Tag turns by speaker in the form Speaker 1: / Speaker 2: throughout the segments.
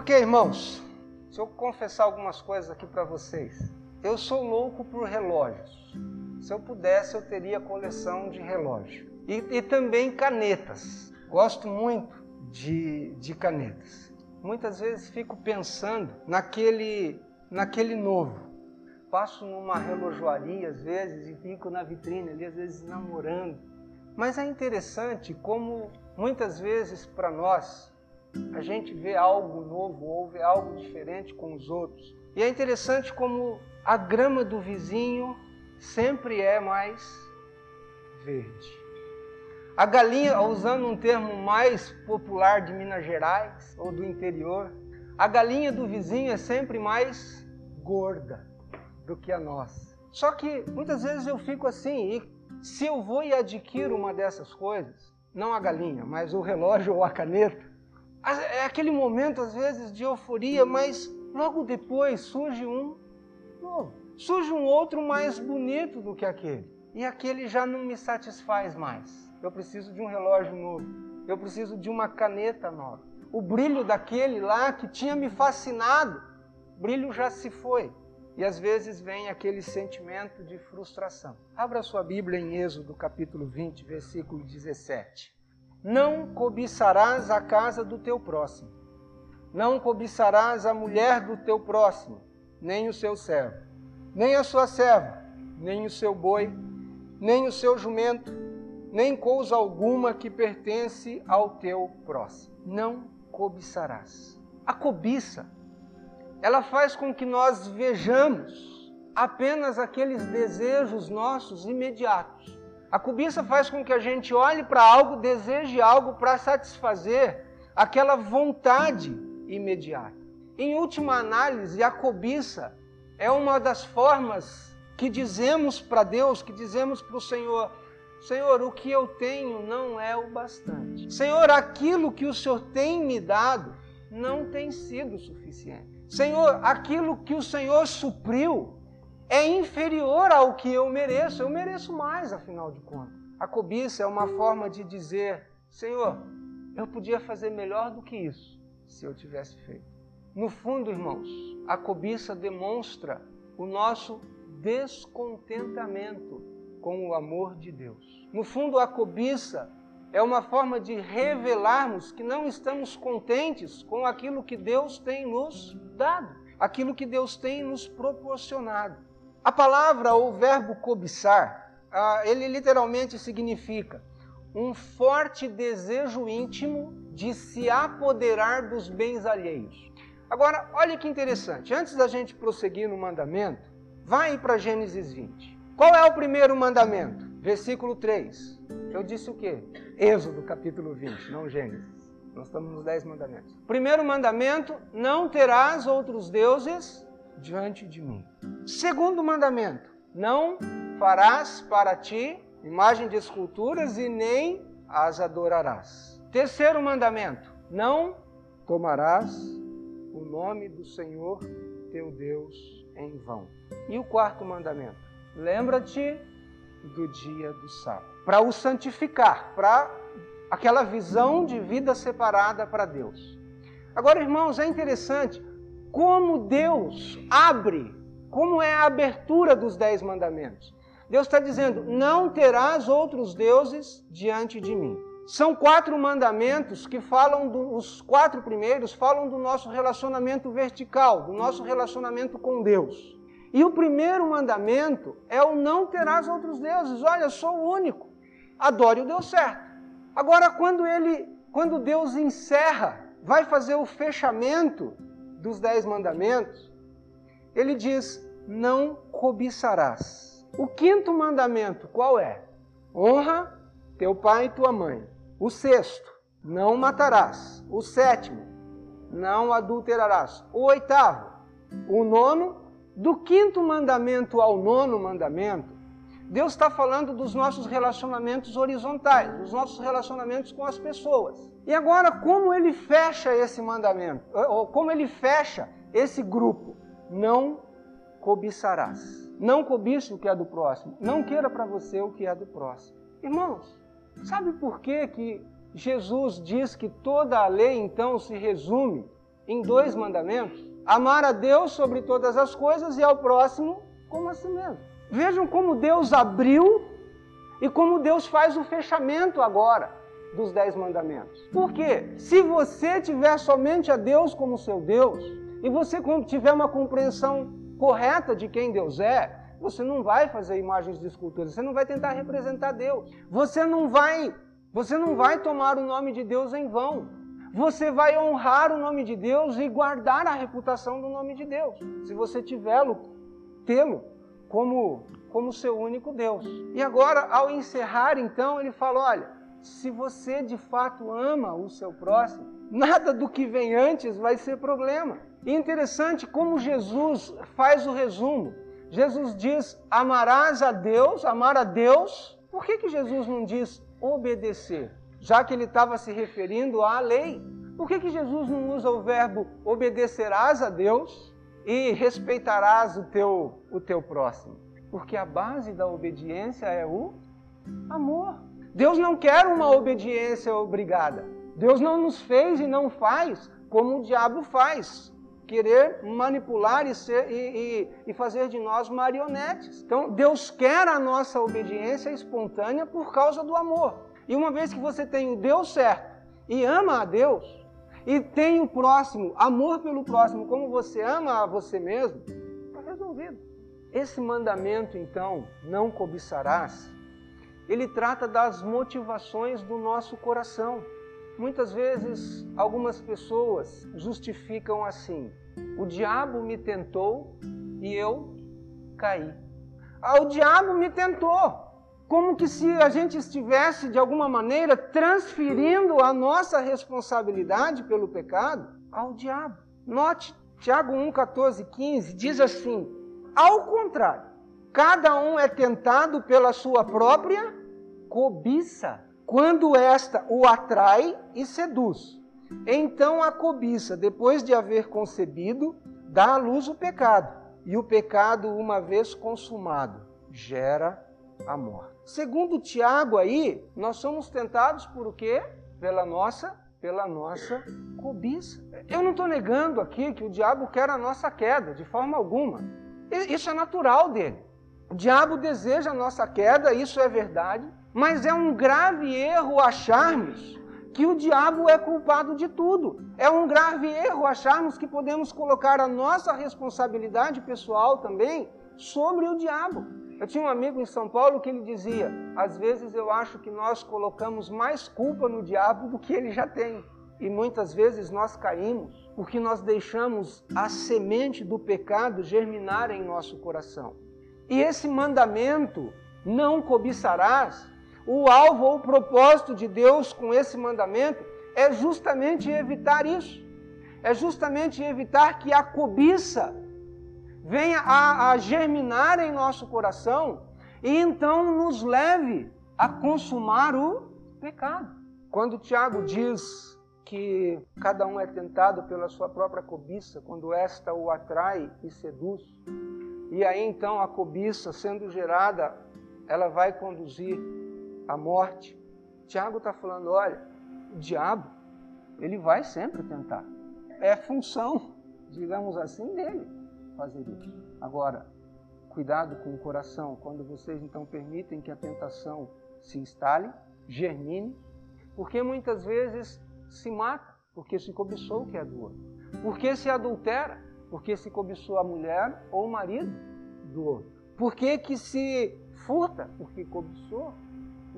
Speaker 1: Ok, irmãos, se eu confessar algumas coisas aqui para vocês. Eu sou louco por relógios. Se eu pudesse, eu teria coleção de relógio. E, e também canetas. Gosto muito de, de canetas. Muitas vezes fico pensando naquele, naquele novo. Passo numa relojoaria às vezes e fico na vitrine ali, às vezes namorando. Mas é interessante como muitas vezes para nós a gente vê algo novo ou vê algo diferente com os outros. E é interessante como a grama do vizinho sempre é mais verde. A galinha, usando um termo mais popular de Minas Gerais ou do interior, a galinha do vizinho é sempre mais gorda do que a nossa. Só que muitas vezes eu fico assim, e se eu vou e adquiro uma dessas coisas, não a galinha, mas o relógio ou a caneta, é aquele momento às vezes de euforia, mas logo depois surge um novo. Surge um outro mais bonito do que aquele. E aquele já não me satisfaz mais. Eu preciso de um relógio novo. Eu preciso de uma caneta nova. O brilho daquele lá que tinha me fascinado, brilho já se foi. E às vezes vem aquele sentimento de frustração. Abra sua Bíblia em Êxodo capítulo 20, versículo 17. Não cobiçarás a casa do teu próximo. Não cobiçarás a mulher do teu próximo, nem o seu servo, nem a sua serva, nem o seu boi, nem o seu jumento, nem coisa alguma que pertence ao teu próximo. Não cobiçarás. A cobiça, ela faz com que nós vejamos apenas aqueles desejos nossos imediatos. A cobiça faz com que a gente olhe para algo, deseje algo para satisfazer aquela vontade imediata. Em última análise, a cobiça é uma das formas que dizemos para Deus, que dizemos para o Senhor: Senhor, o que eu tenho não é o bastante. Senhor, aquilo que o Senhor tem me dado não tem sido suficiente. Senhor, aquilo que o Senhor supriu é inferior ao que eu mereço. Eu mereço mais, afinal de contas. A cobiça é uma forma de dizer: Senhor, eu podia fazer melhor do que isso se eu tivesse feito. No fundo, irmãos, a cobiça demonstra o nosso descontentamento com o amor de Deus. No fundo, a cobiça é uma forma de revelarmos que não estamos contentes com aquilo que Deus tem nos dado, aquilo que Deus tem nos proporcionado. A palavra ou verbo cobiçar, ah, ele literalmente significa um forte desejo íntimo de se apoderar dos bens alheios. Agora, olha que interessante. Antes da gente prosseguir no mandamento, vai para Gênesis 20. Qual é o primeiro mandamento? Versículo 3. Eu disse o quê? Êxodo, capítulo 20, não Gênesis. Nós estamos nos 10 mandamentos. Primeiro mandamento: não terás outros deuses diante de mim. Segundo mandamento: não farás para ti imagem de esculturas e nem as adorarás. Terceiro mandamento: não tomarás o nome do Senhor teu Deus em vão. E o quarto mandamento: lembra-te do dia do sábado, para o santificar, para aquela visão de vida separada para Deus. Agora, irmãos, é interessante como Deus abre, como é a abertura dos dez mandamentos. Deus está dizendo: não terás outros deuses diante de mim. São quatro mandamentos que falam, do, os quatro primeiros falam do nosso relacionamento vertical, do nosso relacionamento com Deus. E o primeiro mandamento é o não terás outros deuses. Olha, sou o único. Adore o Deus certo. Agora, quando ele, quando Deus encerra, vai fazer o fechamento dos dez mandamentos, ele diz: não cobiçarás. O quinto mandamento, qual é? Honra teu pai e tua mãe. O sexto, não matarás. O sétimo, não adulterarás. O oitavo, o nono, do quinto mandamento ao nono mandamento, Deus está falando dos nossos relacionamentos horizontais, dos nossos relacionamentos com as pessoas. E agora, como ele fecha esse mandamento? Ou como ele fecha esse grupo? Não cobiçarás. Não cobice o que é do próximo. Não queira para você o que é do próximo. Irmãos, Sabe por que, que Jesus diz que toda a lei então se resume em dois mandamentos: amar a Deus sobre todas as coisas e ao próximo como a si mesmo. Vejam como Deus abriu e como Deus faz o fechamento agora dos dez mandamentos. Por quê? Se você tiver somente a Deus como seu Deus e você tiver uma compreensão correta de quem Deus é, você não vai fazer imagens de esculturas, você não vai tentar representar Deus. Você não vai, você não vai tomar o nome de Deus em vão. Você vai honrar o nome de Deus e guardar a reputação do nome de Deus. Se você tivê-lo, tê-lo como como seu único Deus. E agora, ao encerrar, então, ele fala: olha, se você de fato ama o seu próximo, nada do que vem antes vai ser problema. E interessante como Jesus faz o resumo. Jesus diz: amarás a Deus, amar a Deus. Por que, que Jesus não diz obedecer? Já que ele estava se referindo à lei. Por que, que Jesus não usa o verbo obedecerás a Deus e respeitarás o teu, o teu próximo? Porque a base da obediência é o amor. Deus não quer uma obediência obrigada. Deus não nos fez e não faz como o diabo faz querer manipular e, ser, e, e, e, fazer de nós marionetes. Então, Deus quer a nossa obediência espontânea por causa do amor. E uma vez que você tem o Deus certo e ama a Deus, e tem o próximo, amor pelo próximo, como você ama a você mesmo, está resolvido. Esse mandamento, então, não cobiçarás, ele trata das motivações do nosso coração. Muitas vezes, algumas pessoas justificam assim: o diabo me tentou e eu caí. Ah, o diabo me tentou. Como que se a gente estivesse, de alguma maneira, transferindo a nossa responsabilidade pelo pecado ao diabo. Note, Tiago 1, 14, 15 diz assim: ao contrário, cada um é tentado pela sua própria cobiça, quando esta o atrai e seduz. Então a cobiça, depois de haver concebido, dá à luz o pecado. E o pecado, uma vez consumado, gera a morte. Segundo Tiago aí, nós somos tentados por quê? Pela nossa, pela nossa cobiça. Eu não estou negando aqui que o diabo quer a nossa queda, de forma alguma. Isso é natural dele. O diabo deseja a nossa queda, isso é verdade, mas é um grave erro acharmos que o diabo é culpado de tudo. É um grave erro acharmos que podemos colocar a nossa responsabilidade pessoal também sobre o diabo. Eu tinha um amigo em São Paulo que ele dizia: às vezes eu acho que nós colocamos mais culpa no diabo do que ele já tem. E muitas vezes nós caímos porque nós deixamos a semente do pecado germinar em nosso coração. E esse mandamento, não cobiçarás, o alvo ou o propósito de Deus com esse mandamento é justamente evitar isso. É justamente evitar que a cobiça venha a, a germinar em nosso coração e então nos leve a consumar o pecado. Quando Tiago diz que cada um é tentado pela sua própria cobiça, quando esta o atrai e seduz, e aí então a cobiça sendo gerada, ela vai conduzir a morte. Tiago está falando: olha, o diabo, ele vai sempre tentar. É função, digamos assim, dele fazer isso. Agora, cuidado com o coração quando vocês então permitem que a tentação se instale, germine, porque muitas vezes se mata porque se cobiçou o que é do outro, porque se adultera porque se cobiçou a mulher ou o marido do outro, porque que se furta porque cobiçou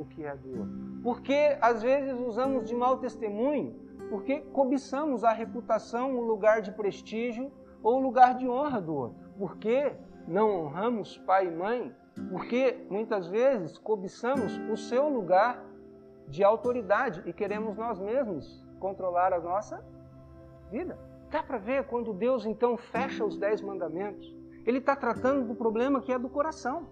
Speaker 1: o que é do outro. Porque às vezes usamos de mau testemunho, porque cobiçamos a reputação, o lugar de prestígio ou o lugar de honra do outro. Porque não honramos pai e mãe, porque muitas vezes cobiçamos o seu lugar de autoridade e queremos nós mesmos controlar a nossa vida. Dá para ver quando Deus então fecha os dez mandamentos. Ele está tratando do problema que é do coração.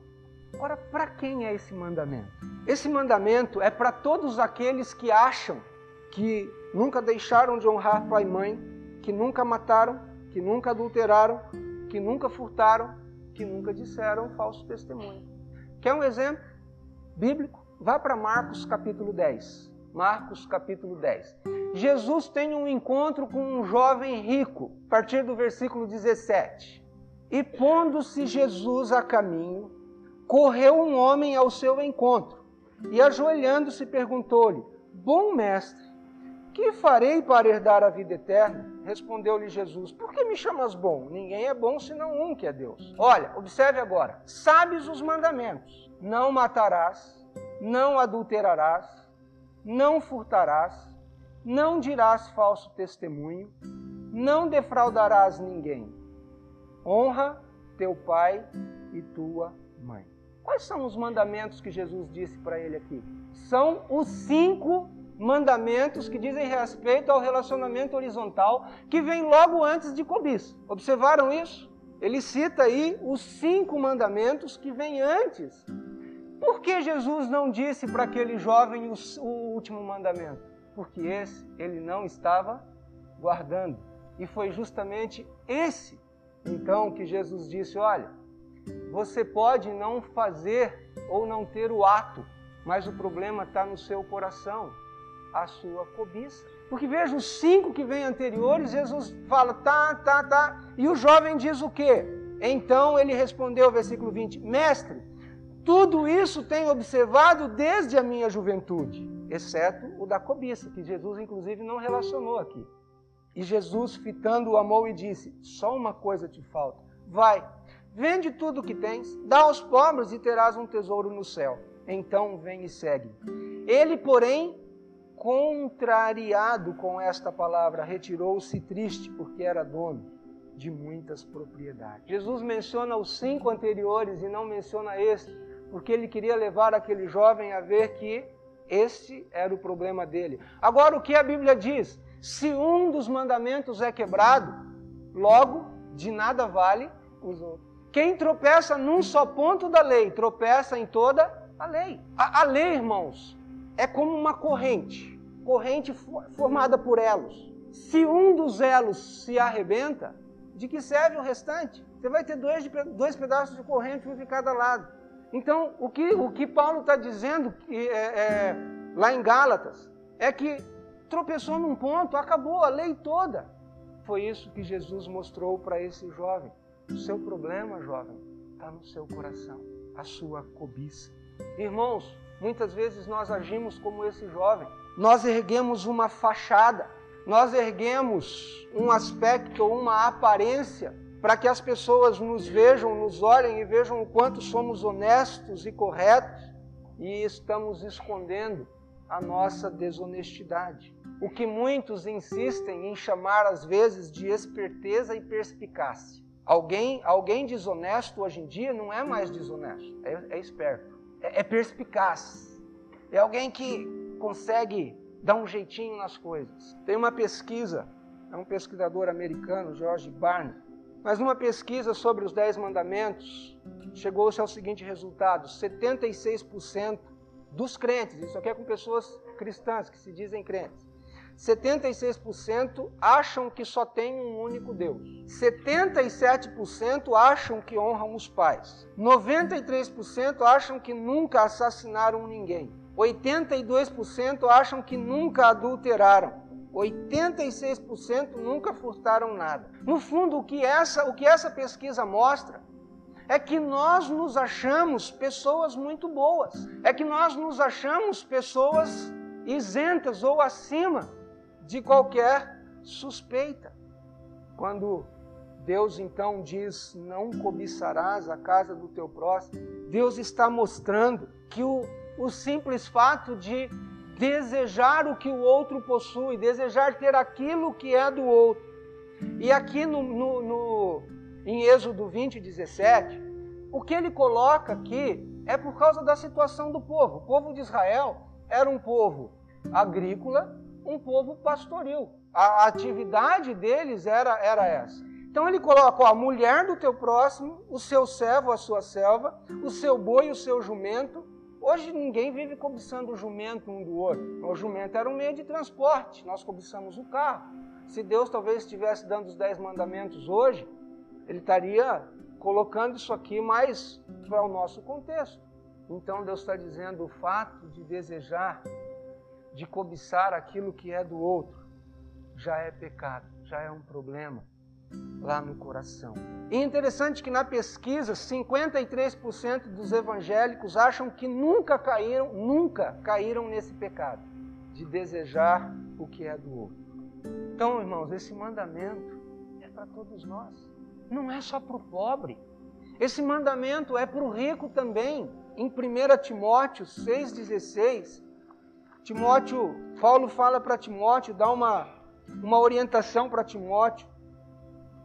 Speaker 1: Ora, para quem é esse mandamento? Esse mandamento é para todos aqueles que acham que nunca deixaram de honrar pai e mãe, que nunca mataram, que nunca adulteraram, que nunca furtaram, que nunca disseram falso testemunho. Quer um exemplo bíblico? Vá para Marcos capítulo 10. Marcos capítulo 10. Jesus tem um encontro com um jovem rico, a partir do versículo 17. E pondo-se Jesus a caminho, correu um homem ao seu encontro, e ajoelhando-se perguntou-lhe: Bom mestre, que farei para herdar a vida eterna? Respondeu-lhe Jesus: Por que me chamas bom? Ninguém é bom senão um que é Deus. Olha, observe agora: sabes os mandamentos: não matarás, não adulterarás, não furtarás, não dirás falso testemunho, não defraudarás ninguém. Honra teu pai e tua mãe. Quais são os mandamentos que Jesus disse para ele aqui? São os cinco mandamentos que dizem respeito ao relacionamento horizontal que vem logo antes de cobiça. Observaram isso? Ele cita aí os cinco mandamentos que vêm antes. Por que Jesus não disse para aquele jovem o, o último mandamento? Porque esse ele não estava guardando. E foi justamente esse, então, que Jesus disse: Olha, você pode não fazer ou não ter o ato, mas o problema está no seu coração a sua cobiça. Porque veja, os cinco que vêm anteriores, Jesus fala, tá, tá, tá. E o jovem diz o quê? Então ele respondeu, versículo 20: Mestre, tudo isso tenho observado desde a minha juventude, exceto o da cobiça, que Jesus inclusive não relacionou aqui. E Jesus, fitando, o amou e disse: Só uma coisa te falta. Vai, vende tudo o que tens, dá aos pobres e terás um tesouro no céu. Então vem e segue. Ele, porém, contrariado com esta palavra, retirou-se triste, porque era dono de muitas propriedades. Jesus menciona os cinco anteriores e não menciona este, porque ele queria levar aquele jovem a ver que este era o problema dele. Agora, o que a Bíblia diz? Se um dos mandamentos é quebrado, logo de nada vale os outros. Quem tropeça num só ponto da lei, tropeça em toda a lei. A, a lei, irmãos, é como uma corrente, corrente formada por elos. Se um dos elos se arrebenta, de que serve o restante? Você vai ter dois, dois pedaços de corrente, um de cada lado. Então, o que, o que Paulo está dizendo é, é, lá em Gálatas é que tropeçou num ponto, acabou a lei toda. Foi isso que Jesus mostrou para esse jovem. O seu problema, jovem, está no seu coração, a sua cobiça. Irmãos, Muitas vezes nós agimos como esse jovem. Nós erguemos uma fachada, nós erguemos um aspecto ou uma aparência para que as pessoas nos vejam, nos olhem e vejam o quanto somos honestos e corretos e estamos escondendo a nossa desonestidade. O que muitos insistem em chamar às vezes de esperteza e perspicácia. Alguém, alguém desonesto hoje em dia não é mais desonesto, é, é esperto é, é perspicaz, é alguém que consegue dar um jeitinho nas coisas. Tem uma pesquisa, é um pesquisador americano, George Barnes, mas numa pesquisa sobre os Dez Mandamentos, chegou-se ao seguinte resultado: 76% dos crentes, isso aqui é com pessoas cristãs que se dizem crentes, 76% acham que só tem um único Deus. 77% acham que honram os pais. 93% acham que nunca assassinaram ninguém. 82% acham que nunca adulteraram. 86% nunca furtaram nada. No fundo, o que essa, o que essa pesquisa mostra é que nós nos achamos pessoas muito boas. É que nós nos achamos pessoas isentas ou acima de qualquer suspeita. Quando Deus então diz: Não cobiçarás a casa do teu próximo, Deus está mostrando que o, o simples fato de desejar o que o outro possui, desejar ter aquilo que é do outro. E aqui no, no, no, em Êxodo 20, 17, o que ele coloca aqui é por causa da situação do povo. O povo de Israel era um povo agrícola, um povo pastoril. A atividade deles era, era essa. Então ele coloca ó, a mulher do teu próximo, o seu servo, a sua selva, o seu boi, o seu jumento. Hoje ninguém vive cobiçando o jumento um do outro. O jumento era um meio de transporte, nós cobiçamos o carro. Se Deus talvez estivesse dando os dez mandamentos hoje, ele estaria colocando isso aqui mais para o nosso contexto. Então Deus está dizendo o fato de desejar de cobiçar aquilo que é do outro, já é pecado, já é um problema lá no coração. E interessante que na pesquisa, 53% dos evangélicos acham que nunca caíram, nunca caíram nesse pecado de desejar o que é do outro. Então, irmãos, esse mandamento é para todos nós. Não é só para o pobre. Esse mandamento é para o rico também. Em 1 Timóteo 6,16, Timóteo, Paulo fala para Timóteo, dá uma, uma orientação para Timóteo.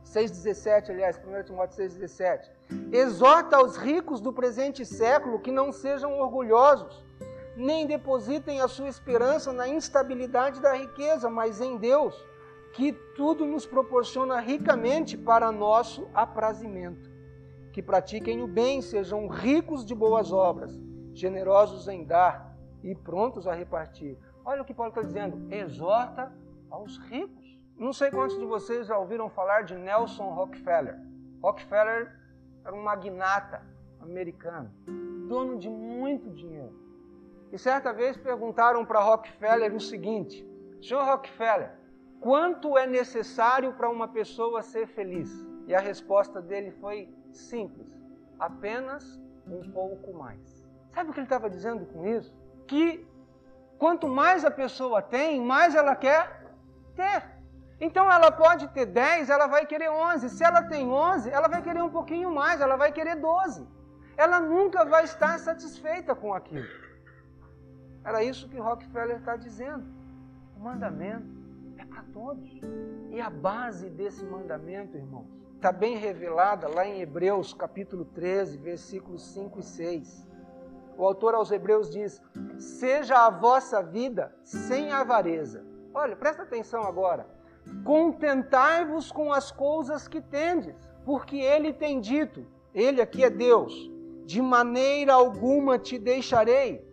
Speaker 1: 6,17, aliás, 1 Timóteo 6,17. Exorta aos ricos do presente século que não sejam orgulhosos, nem depositem a sua esperança na instabilidade da riqueza, mas em Deus, que tudo nos proporciona ricamente para nosso aprazimento. Que pratiquem o bem, sejam ricos de boas obras, generosos em dar e prontos a repartir. Olha o que Paulo está dizendo: exorta aos ricos. Não sei quantos de vocês já ouviram falar de Nelson Rockefeller. Rockefeller era um magnata americano, dono de muito dinheiro. E certa vez perguntaram para Rockefeller o seguinte: Senhor Rockefeller, quanto é necessário para uma pessoa ser feliz? E a resposta dele foi simples: apenas um pouco mais. Sabe o que ele estava dizendo com isso? Que quanto mais a pessoa tem, mais ela quer ter. Então ela pode ter 10, ela vai querer 11. Se ela tem 11, ela vai querer um pouquinho mais, ela vai querer 12. Ela nunca vai estar satisfeita com aquilo. Era isso que Rockefeller está dizendo. O mandamento é para todos. E a base desse mandamento, irmãos, está bem revelada lá em Hebreus capítulo 13, versículos 5 e 6. O autor aos Hebreus diz: Seja a vossa vida sem avareza. Olha, presta atenção agora. Contentai-vos com as coisas que tendes, porque ele tem dito, ele aqui é Deus, de maneira alguma te deixarei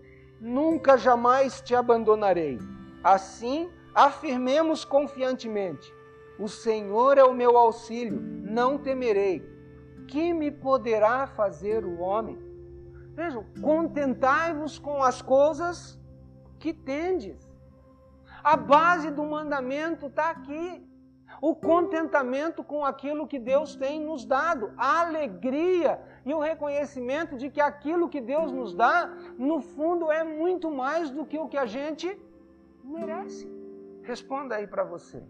Speaker 1: nunca jamais te abandonarei. Assim, afirmemos confiantemente: O Senhor é o meu auxílio, não temerei. Que me poderá fazer o homem? Vejam, contentai-vos com as coisas que tendes. A base do mandamento está aqui o contentamento com aquilo que Deus tem nos dado, a alegria e o reconhecimento de que aquilo que Deus nos dá, no fundo, é muito mais do que o que a gente merece. Responda aí para você.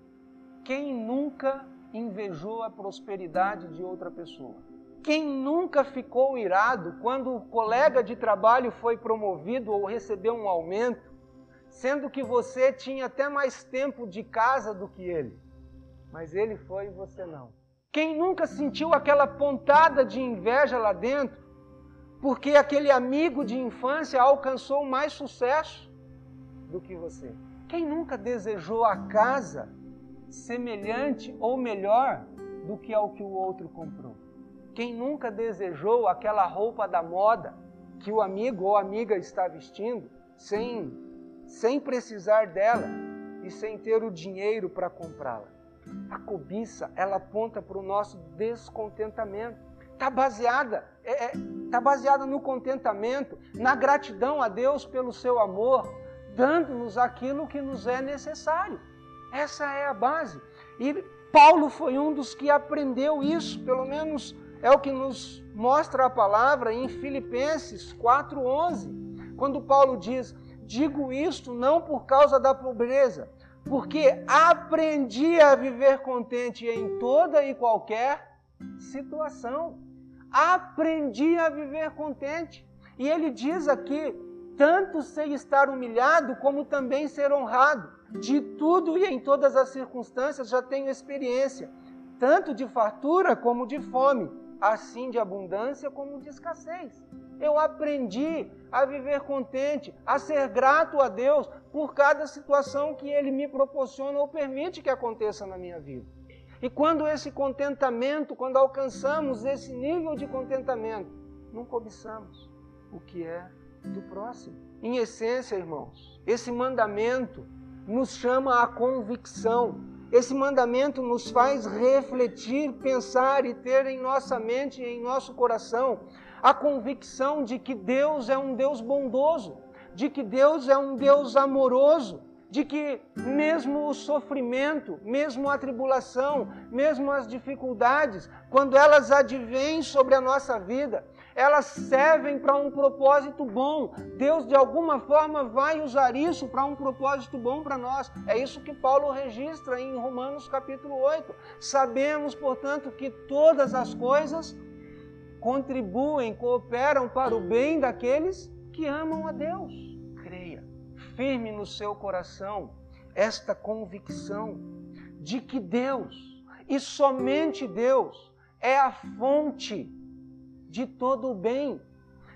Speaker 1: Quem nunca invejou a prosperidade de outra pessoa? Quem nunca ficou irado quando o colega de trabalho foi promovido ou recebeu um aumento, sendo que você tinha até mais tempo de casa do que ele? mas ele foi e você não. Quem nunca sentiu aquela pontada de inveja lá dentro, porque aquele amigo de infância alcançou mais sucesso do que você? Quem nunca desejou a casa semelhante ou melhor do que ao que o outro comprou? Quem nunca desejou aquela roupa da moda que o amigo ou amiga está vestindo sem, sem precisar dela e sem ter o dinheiro para comprá-la? A cobiça, ela aponta para o nosso descontentamento. Está baseada, é, é, tá baseada no contentamento, na gratidão a Deus pelo seu amor, dando-nos aquilo que nos é necessário. Essa é a base. E Paulo foi um dos que aprendeu isso, pelo menos é o que nos mostra a palavra em Filipenses 4:11, quando Paulo diz: "Digo isto não por causa da pobreza, porque aprendi a viver contente em toda e qualquer situação. Aprendi a viver contente. E ele diz aqui: tanto sei estar humilhado, como também ser honrado. De tudo e em todas as circunstâncias já tenho experiência, tanto de fartura como de fome, assim de abundância como de escassez. Eu aprendi a viver contente, a ser grato a Deus por cada situação que Ele me proporciona ou permite que aconteça na minha vida. E quando esse contentamento, quando alcançamos esse nível de contentamento, não cobiçamos o que é do próximo. Em essência, irmãos, esse mandamento nos chama à convicção. Esse mandamento nos faz refletir, pensar e ter em nossa mente e em nosso coração a convicção de que Deus é um Deus bondoso. de que Deus é um Deus amoroso, de que mesmo o sofrimento, mesmo a tribulação, mesmo as dificuldades, quando elas advêm sobre a nossa vida, elas servem para um propósito bom. Deus, de alguma forma, vai usar isso para um propósito bom para nós. É isso que Paulo registra em Romanos capítulo 8. Sabemos, portanto, que todas as coisas contribuem, cooperam para o bem daqueles que amam a Deus. Creia, firme no seu coração esta convicção de que Deus, e somente Deus, é a fonte de todo o bem.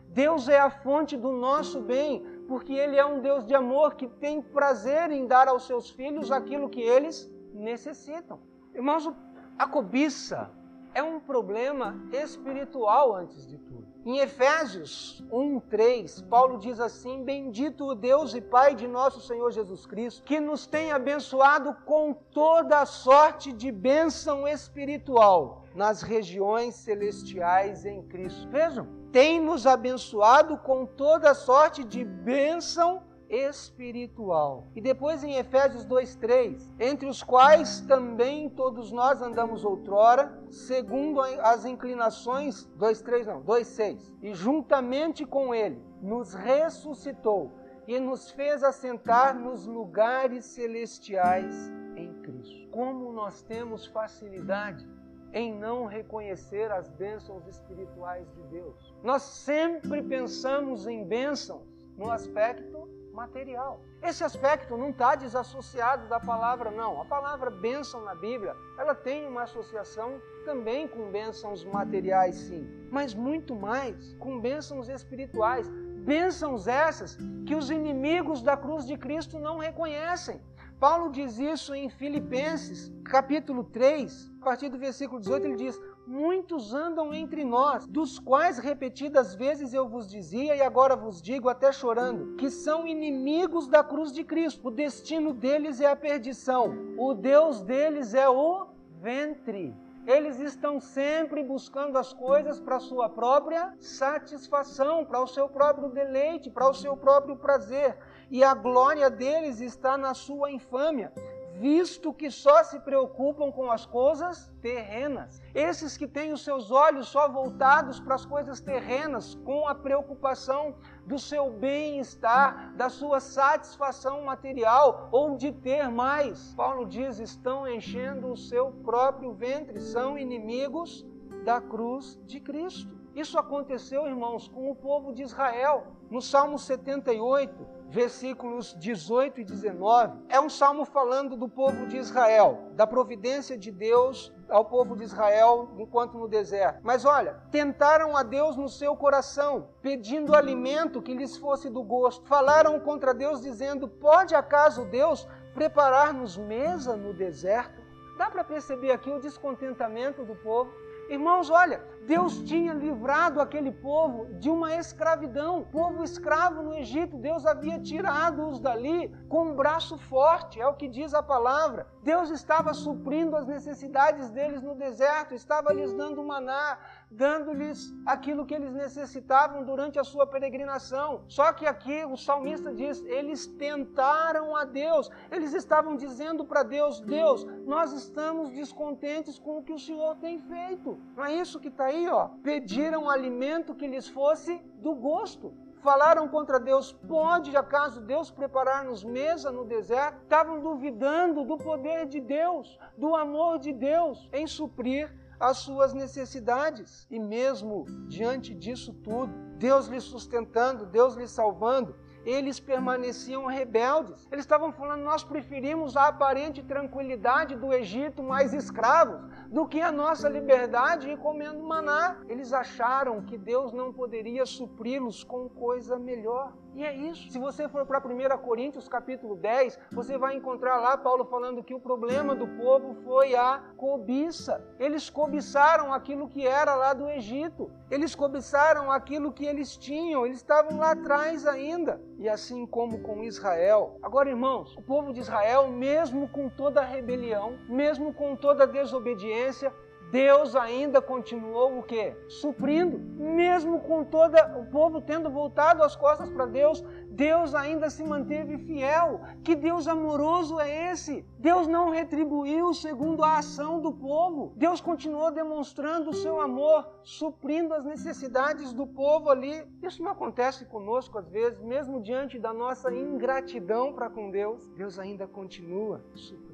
Speaker 1: Deus é a fonte do nosso bem, porque Ele é um Deus de amor que tem prazer em dar aos seus filhos aquilo que eles necessitam. Irmãos, a cobiça é um problema espiritual antes de tudo. Em Efésios 1:3, Paulo diz assim: Bendito o Deus e Pai de nosso Senhor Jesus Cristo, que nos tem abençoado com toda a sorte de bênção espiritual nas regiões celestiais em Cristo. Vejam, tem nos abençoado com toda sorte de bênção espiritual. E depois em Efésios 2:3, entre os quais também todos nós andamos outrora, segundo as inclinações 2:3 não, 2:6. E juntamente com ele nos ressuscitou e nos fez assentar nos lugares celestiais em Cristo. Como nós temos facilidade em não reconhecer as bênçãos espirituais de Deus. Nós sempre pensamos em bênçãos no aspecto material. Esse aspecto não está desassociado da palavra, não. A palavra bênção na Bíblia, ela tem uma associação também com bênçãos materiais, sim, mas muito mais com bênçãos espirituais. Bênçãos essas que os inimigos da cruz de Cristo não reconhecem. Paulo diz isso em Filipenses, capítulo 3, a partir do versículo 18, ele diz: Muitos andam entre nós, dos quais repetidas vezes eu vos dizia e agora vos digo, até chorando, que são inimigos da cruz de Cristo. O destino deles é a perdição, o Deus deles é o ventre. Eles estão sempre buscando as coisas para sua própria satisfação, para o seu próprio deleite, para o seu próprio prazer e a glória deles está na sua infâmia, visto que só se preocupam com as coisas terrenas. Esses que têm os seus olhos só voltados para as coisas terrenas, com a preocupação do seu bem-estar, da sua satisfação material ou de ter mais. Paulo diz: estão enchendo o seu próprio ventre, são inimigos da cruz de Cristo. Isso aconteceu, irmãos, com o povo de Israel. No Salmo 78, versículos 18 e 19, é um salmo falando do povo de Israel, da providência de Deus ao povo de Israel enquanto no deserto. Mas olha, tentaram a Deus no seu coração, pedindo alimento que lhes fosse do gosto. Falaram contra Deus dizendo: "Pode acaso Deus preparar-nos mesa no deserto?" Dá para perceber aqui o descontentamento do povo. Irmãos, olha, Deus tinha livrado aquele povo de uma escravidão. Povo escravo no Egito, Deus havia tirado-os dali com um braço forte, é o que diz a palavra. Deus estava suprindo as necessidades deles no deserto, estava lhes dando maná, dando-lhes aquilo que eles necessitavam durante a sua peregrinação. Só que aqui o salmista diz: eles tentaram a Deus, eles estavam dizendo para Deus: Deus, nós estamos descontentes com o que o Senhor tem feito. Não é isso que está aí, ó. Pediram alimento que lhes fosse do gosto falaram contra Deus: pode acaso Deus preparar-nos mesa no deserto? Estavam duvidando do poder de Deus, do amor de Deus em suprir as suas necessidades. E mesmo diante disso tudo, Deus lhe sustentando, Deus lhe salvando, eles permaneciam rebeldes. Eles estavam falando: nós preferimos a aparente tranquilidade do Egito mais escravos do que a nossa liberdade e comendo maná. Eles acharam que Deus não poderia supri-los com coisa melhor. E é isso. Se você for para 1 Coríntios capítulo 10, você vai encontrar lá Paulo falando que o problema do povo foi a cobiça. Eles cobiçaram aquilo que era lá do Egito. Eles cobiçaram aquilo que eles tinham. Eles estavam lá atrás ainda. E assim como com Israel. Agora, irmãos, o povo de Israel, mesmo com toda a rebelião, mesmo com toda a desobediência, Deus ainda continuou o quê? Suprindo. Mesmo com todo o povo tendo voltado as costas para Deus, Deus ainda se manteve fiel. Que Deus amoroso é esse? Deus não retribuiu segundo a ação do povo. Deus continuou demonstrando o seu amor, suprindo as necessidades do povo ali. Isso não acontece conosco às vezes, mesmo diante da nossa ingratidão para com Deus. Deus ainda continua suprindo.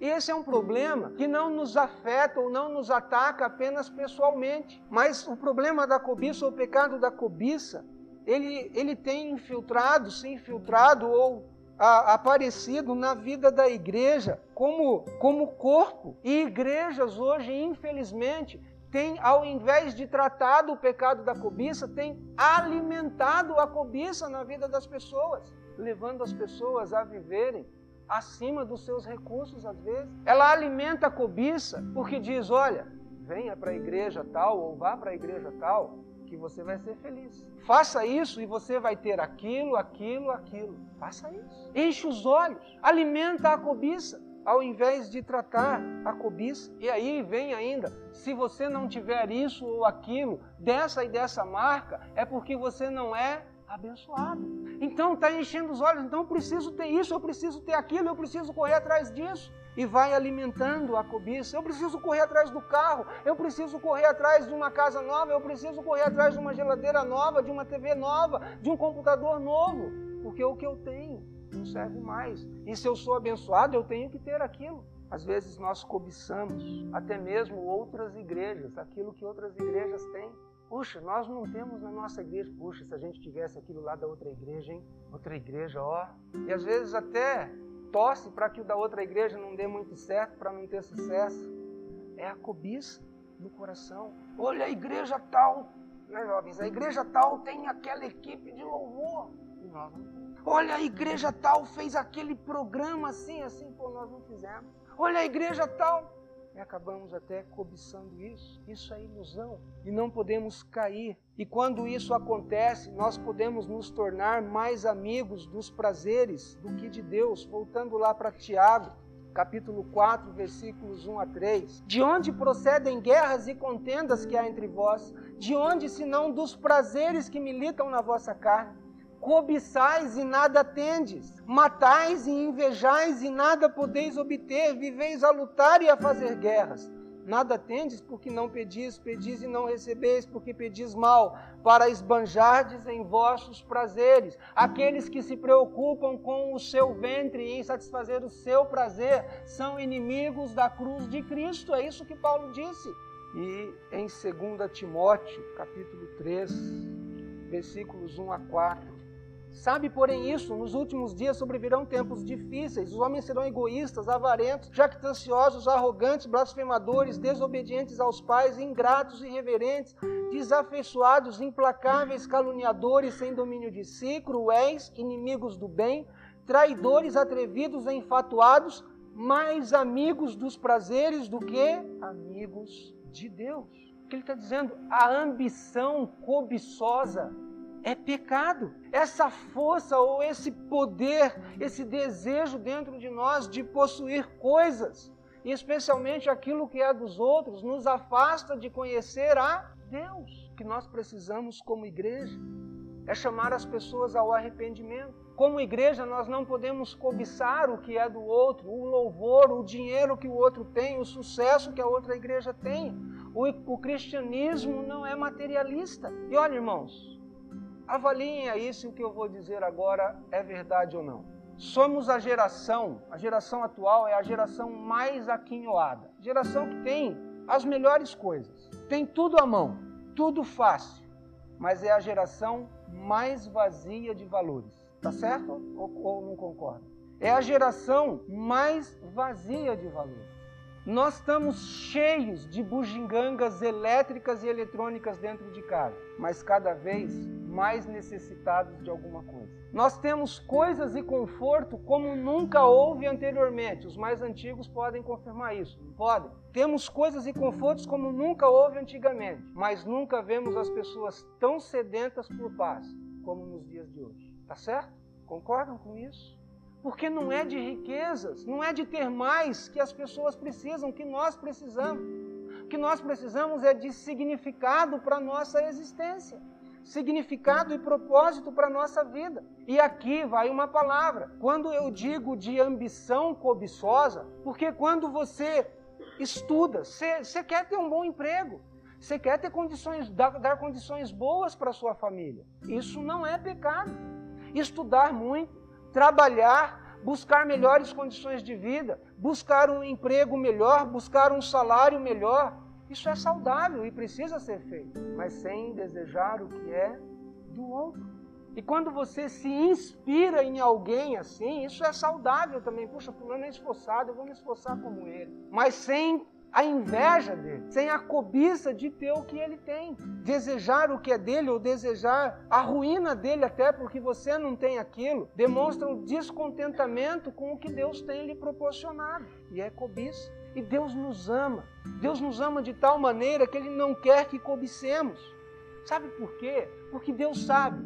Speaker 1: E esse é um problema que não nos afeta ou não nos ataca apenas pessoalmente, mas o problema da cobiça, o pecado da cobiça, ele, ele tem infiltrado, se infiltrado ou a, aparecido na vida da igreja como, como corpo. E igrejas hoje, infelizmente, têm, ao invés de tratar o pecado da cobiça, têm alimentado a cobiça na vida das pessoas, levando as pessoas a viverem acima dos seus recursos, às vezes. Ela alimenta a cobiça porque diz: olha, venha para a igreja tal ou vá para a igreja tal, que você vai ser feliz. Faça isso e você vai ter aquilo, aquilo, aquilo. Faça isso. Enche os olhos, alimenta a cobiça, ao invés de tratar a cobiça. E aí vem ainda, se você não tiver isso ou aquilo, dessa e dessa marca, é porque você não é abençoado. Então está enchendo os olhos, então eu preciso ter isso, eu preciso ter aquilo, eu preciso correr atrás disso e vai alimentando a cobiça. Eu preciso correr atrás do carro, eu preciso correr atrás de uma casa nova, eu preciso correr atrás de uma geladeira nova, de uma TV nova, de um computador novo, porque o que eu tenho não serve mais. E se eu sou abençoado, eu tenho que ter aquilo. Às vezes nós cobiçamos até mesmo outras igrejas, aquilo que outras igrejas têm. Puxa, nós não temos na nossa igreja. Puxa, se a gente tivesse aquilo lá da outra igreja, hein? Outra igreja, ó. E às vezes até torce para que o da outra igreja não dê muito certo, para não ter sucesso. É a cobiça no coração. Olha a igreja tal, né, jovens? A igreja tal tem aquela equipe de louvor. E nós não temos. Olha, a igreja tal fez aquele programa assim, assim, pô, nós não fizemos. Olha, a igreja tal. E acabamos até cobiçando isso. Isso é ilusão. E não podemos cair. E quando isso acontece, nós podemos nos tornar mais amigos dos prazeres do que de Deus. Voltando lá para Tiago, capítulo 4, versículos 1 a 3. De onde procedem guerras e contendas que há entre vós? De onde, senão dos prazeres que militam na vossa carne? Cobiçais e nada tendes, matais e invejais e nada podeis obter, viveis a lutar e a fazer guerras. Nada tendes porque não pedis, pedis e não recebeis porque pedis mal, para esbanjardes em vossos prazeres. Aqueles que se preocupam com o seu ventre e em satisfazer o seu prazer são inimigos da cruz de Cristo. É isso que Paulo disse. E em 2 Timóteo, capítulo 3, versículos 1 a 4, Sabe, porém, isso, nos últimos dias sobrevirão tempos difíceis. Os homens serão egoístas, avarentos, jactanciosos, arrogantes, blasfemadores, desobedientes aos pais, ingratos, irreverentes, desafeiçoados, implacáveis, caluniadores, sem domínio de si, cruéis, inimigos do bem, traidores, atrevidos, enfatuados, mais amigos dos prazeres do que amigos de Deus. O que ele está dizendo? A ambição cobiçosa é pecado. Essa força ou esse poder, esse desejo dentro de nós de possuir coisas, e especialmente aquilo que é dos outros, nos afasta de conhecer a Deus. O que nós precisamos como igreja é chamar as pessoas ao arrependimento. Como igreja, nós não podemos cobiçar o que é do outro, o louvor, o dinheiro que o outro tem, o sucesso que a outra igreja tem. O, o cristianismo não é materialista. E olha, irmãos, Avaliem aí se o que eu vou dizer agora é verdade ou não. Somos a geração, a geração atual é a geração mais aquinhoada. Geração que tem as melhores coisas, tem tudo à mão, tudo fácil, mas é a geração mais vazia de valores. Tá certo ou, ou não concorda? É a geração mais vazia de valores. Nós estamos cheios de bugigangas elétricas e eletrônicas dentro de casa, mas cada vez mais necessitados de alguma coisa. Nós temos coisas e conforto como nunca houve anteriormente. Os mais antigos podem confirmar isso, podem? Temos coisas e confortos como nunca houve antigamente, mas nunca vemos as pessoas tão sedentas por paz como nos dias de hoje. Tá certo? Concordam com isso? Porque não é de riquezas, não é de ter mais que as pessoas precisam, que nós precisamos. O que nós precisamos é de significado para a nossa existência. Significado e propósito para a nossa vida. E aqui vai uma palavra. Quando eu digo de ambição cobiçosa, porque quando você estuda, você, quer ter um bom emprego, você quer ter condições, dar, dar condições boas para a sua família. Isso não é pecado. Estudar muito, trabalhar, buscar melhores condições de vida, buscar um emprego melhor, buscar um salário melhor, isso é saudável e precisa ser feito, mas sem desejar o que é do outro. E quando você se inspira em alguém assim, isso é saudável também. Puxa, fulano é esforçado, eu vou me esforçar como ele. Mas sem a inveja dele, sem a cobiça de ter o que ele tem. Desejar o que é dele ou desejar a ruína dele até porque você não tem aquilo, demonstra um descontentamento com o que Deus tem lhe proporcionado. E é cobiça. E Deus nos ama. Deus nos ama de tal maneira que Ele não quer que cobicemos. Sabe por quê? Porque Deus sabe.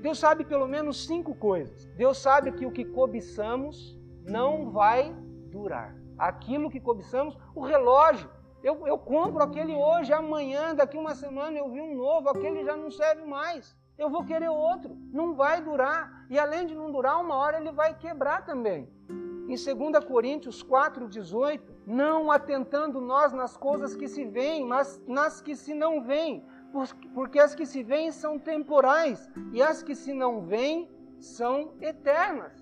Speaker 1: Deus sabe pelo menos cinco coisas. Deus sabe que o que cobiçamos não vai durar. Aquilo que cobiçamos, o relógio. Eu, eu compro aquele hoje, amanhã, daqui uma semana eu vi um novo, aquele já não serve mais. Eu vou querer outro. Não vai durar. E além de não durar, uma hora ele vai quebrar também. Em 2 Coríntios 4,18, não atentando nós nas coisas que se veem, mas nas que se não veem, porque as que se veem são temporais e as que se não veem são eternas.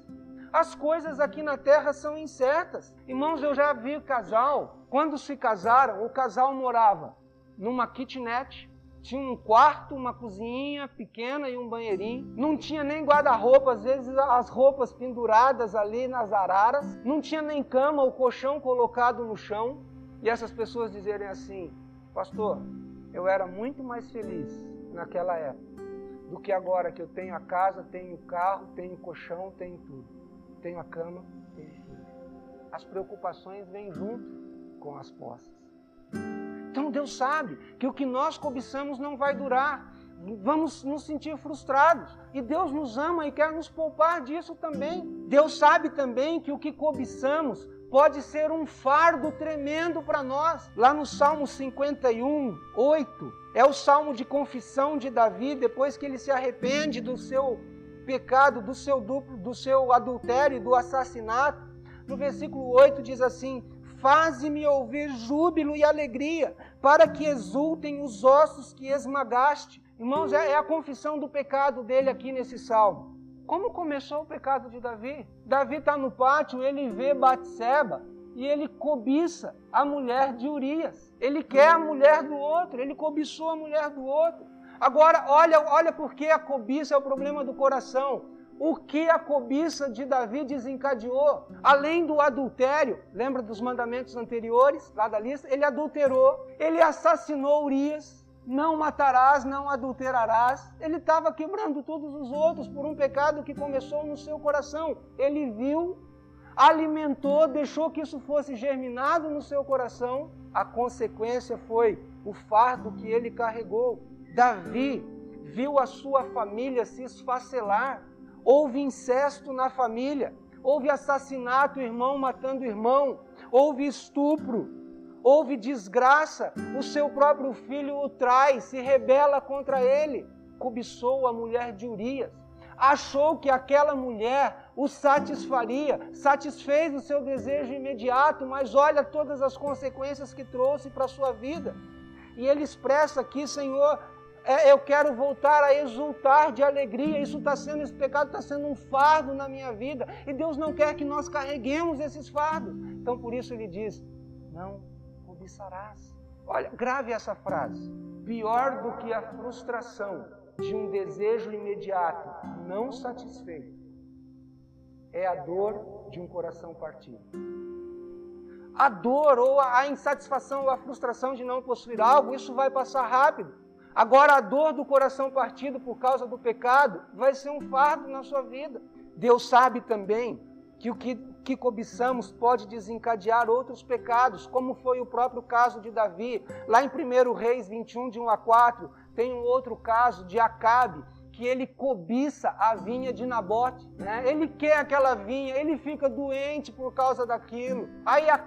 Speaker 1: As coisas aqui na terra são incertas. Irmãos, eu já vi casal, quando se casaram, o casal morava numa kitnet, tinha um quarto, uma cozinha pequena e um banheirinho. Não tinha nem guarda-roupa, às vezes as roupas penduradas ali nas araras. Não tinha nem cama, o colchão colocado no chão. E essas pessoas dizerem assim: Pastor, eu era muito mais feliz naquela época do que agora que eu tenho a casa, tenho o carro, tenho o colchão, tenho tudo. Tenho a cama, tenho tudo. As preocupações vêm junto com as posses. Então Deus sabe que o que nós cobiçamos não vai durar. Vamos nos sentir frustrados. E Deus nos ama e quer nos poupar disso também. Deus sabe também que o que cobiçamos pode ser um fardo tremendo para nós. Lá no Salmo 51, 8, é o salmo de confissão de Davi, depois que ele se arrepende do seu pecado, do seu duplo, do seu adultério e do assassinato. No versículo 8 diz assim: Faze-me ouvir júbilo e alegria, para que exultem os ossos que esmagaste. Irmãos, é, é a confissão do pecado dele aqui nesse salmo. Como começou o pecado de Davi? Davi está no pátio, ele vê Batseba e ele cobiça a mulher de Urias. Ele quer a mulher do outro, ele cobiçou a mulher do outro. Agora, olha, olha porque a cobiça é o problema do coração o que a cobiça de Davi desencadeou. Além do adultério, lembra dos mandamentos anteriores, lá da lista? Ele adulterou, ele assassinou Urias, não matarás, não adulterarás. Ele estava quebrando todos os outros por um pecado que começou no seu coração. Ele viu, alimentou, deixou que isso fosse germinado no seu coração. A consequência foi o fardo que ele carregou. Davi viu a sua família se esfacelar houve incesto na família, houve assassinato, irmão matando irmão, houve estupro, houve desgraça, o seu próprio filho o trai, se rebela contra ele, cobiçou a mulher de Urias, achou que aquela mulher o satisfaria, satisfez o seu desejo imediato, mas olha todas as consequências que trouxe para a sua vida. E ele expressa aqui, Senhor, é, eu quero voltar a exultar de alegria. Isso está sendo, esse pecado está sendo um fardo na minha vida. E Deus não quer que nós carreguemos esses fardos. Então por isso ele diz: Não cobiçarás. Olha, grave essa frase. Pior do que a frustração de um desejo imediato não satisfeito é a dor de um coração partido. A dor ou a insatisfação ou a frustração de não possuir algo, isso vai passar rápido. Agora, a dor do coração partido por causa do pecado vai ser um fardo na sua vida. Deus sabe também que o que, que cobiçamos pode desencadear outros pecados, como foi o próprio caso de Davi. Lá em 1 Reis 21, de 1 a 4, tem um outro caso de Acabe, que ele cobiça a vinha de Nabote. Né? Ele quer aquela vinha, ele fica doente por causa daquilo. Aí a,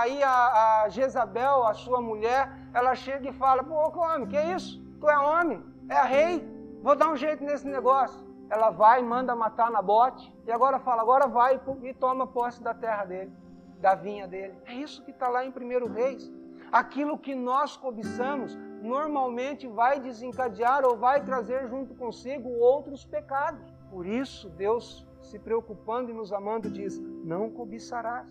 Speaker 1: aí a, a Jezabel, a sua mulher, ela chega e fala: Pô, homem, que é isso? Tu é homem, é rei. Vou dar um jeito nesse negócio. Ela vai, manda matar na bote e agora fala, agora vai e toma posse da terra dele, da vinha dele. É isso que está lá em 1 Reis. Aquilo que nós cobiçamos normalmente vai desencadear ou vai trazer junto consigo outros pecados. Por isso, Deus, se preocupando e nos amando, diz: Não cobiçarás.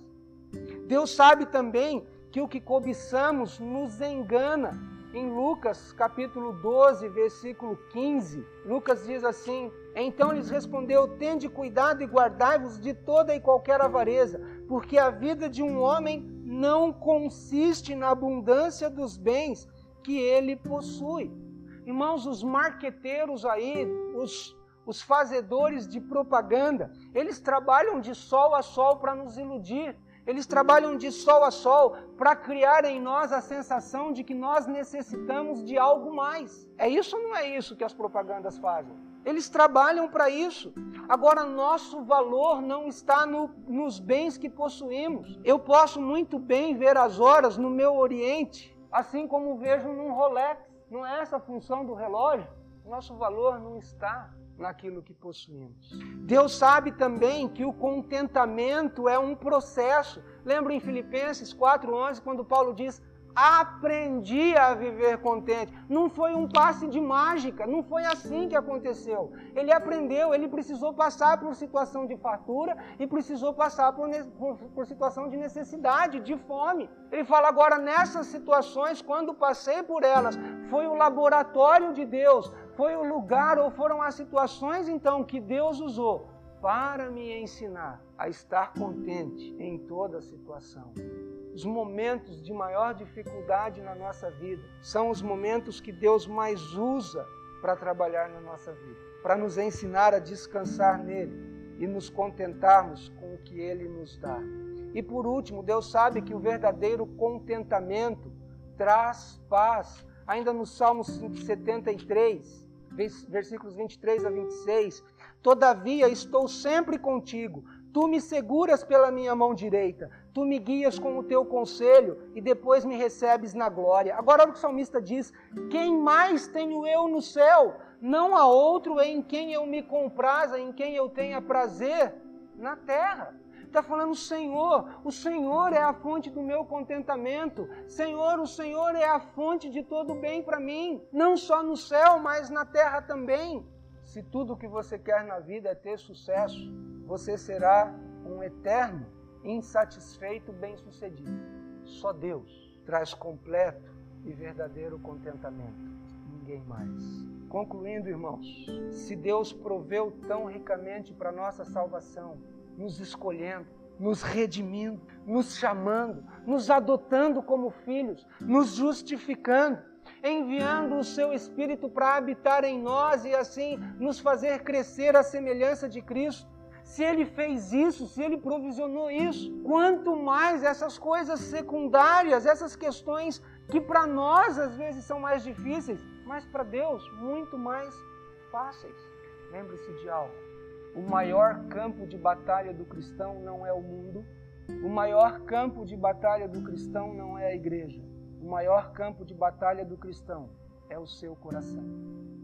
Speaker 1: Deus sabe também que o que cobiçamos nos engana. Em Lucas capítulo 12, versículo 15, Lucas diz assim: Então lhes respondeu: Tende cuidado e guardai-vos de toda e qualquer avareza, porque a vida de um homem não consiste na abundância dos bens que ele possui. Irmãos, os marqueteiros aí, os, os fazedores de propaganda, eles trabalham de sol a sol para nos iludir. Eles trabalham de sol a sol para criar em nós a sensação de que nós necessitamos de algo mais. É isso ou não é isso que as propagandas fazem? Eles trabalham para isso. Agora, nosso valor não está no, nos bens que possuímos. Eu posso muito bem ver as horas no meu Oriente assim como vejo num Rolex. Não é essa a função do relógio? Nosso valor não está naquilo que possuímos. Deus sabe também que o contentamento é um processo. Lembra em Filipenses 4:11 quando Paulo diz: aprendi a viver contente. Não foi um passe de mágica, não foi assim que aconteceu. Ele aprendeu, ele precisou passar por situação de fartura e precisou passar por, por, por situação de necessidade, de fome. Ele fala agora nessas situações, quando passei por elas, foi o laboratório de Deus, foi o lugar ou foram as situações então que Deus usou para me ensinar a estar contente em toda situação. Os momentos de maior dificuldade na nossa vida são os momentos que Deus mais usa para trabalhar na nossa vida, para nos ensinar a descansar nele e nos contentarmos com o que ele nos dá. E por último, Deus sabe que o verdadeiro contentamento traz paz. Ainda no Salmo 73, versículos 23 a 26, Todavia estou sempre contigo, Tu me seguras pela minha mão direita, tu me guias com o teu conselho e depois me recebes na glória. Agora olha o que o salmista diz: Quem mais tenho eu no céu? Não há outro em quem eu me compraza, em quem eu tenha prazer na terra. Está falando, Senhor, o Senhor é a fonte do meu contentamento. Senhor, o Senhor é a fonte de todo bem para mim, não só no céu, mas na terra também. Se tudo o que você quer na vida é ter sucesso, você será um eterno insatisfeito bem-sucedido. Só Deus traz completo e verdadeiro contentamento. Ninguém mais. Concluindo, irmãos, se Deus proveu tão ricamente para nossa salvação, nos escolhendo, nos redimindo, nos chamando, nos adotando como filhos, nos justificando, enviando o seu Espírito para habitar em nós e assim nos fazer crescer à semelhança de Cristo, se ele fez isso, se ele provisionou isso, quanto mais essas coisas secundárias, essas questões que para nós às vezes são mais difíceis, mas para Deus muito mais fáceis. Lembre-se de algo: o maior campo de batalha do cristão não é o mundo, o maior campo de batalha do cristão não é a igreja, o maior campo de batalha do cristão é o seu coração.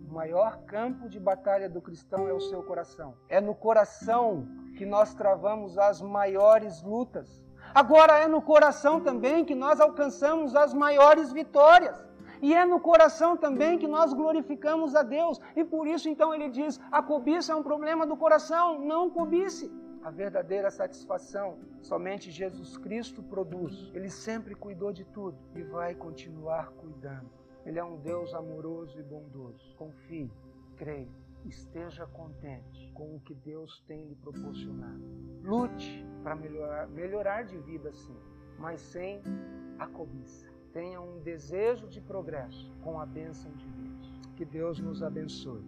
Speaker 1: O maior campo de batalha do cristão é o seu coração. É no coração que nós travamos as maiores lutas. Agora é no coração também que nós alcançamos as maiores vitórias. E é no coração também que nós glorificamos a Deus. E por isso então ele diz: a cobiça é um problema do coração, não cobice. A verdadeira satisfação somente Jesus Cristo produz. Ele sempre cuidou de tudo e vai continuar cuidando. Ele é um Deus amoroso e bondoso. Confie, creia, esteja contente com o que Deus tem lhe proporcionado. Lute para melhorar, melhorar de vida sim, mas sem a cobiça. Tenha um desejo de progresso com a bênção de Deus. Que Deus nos abençoe.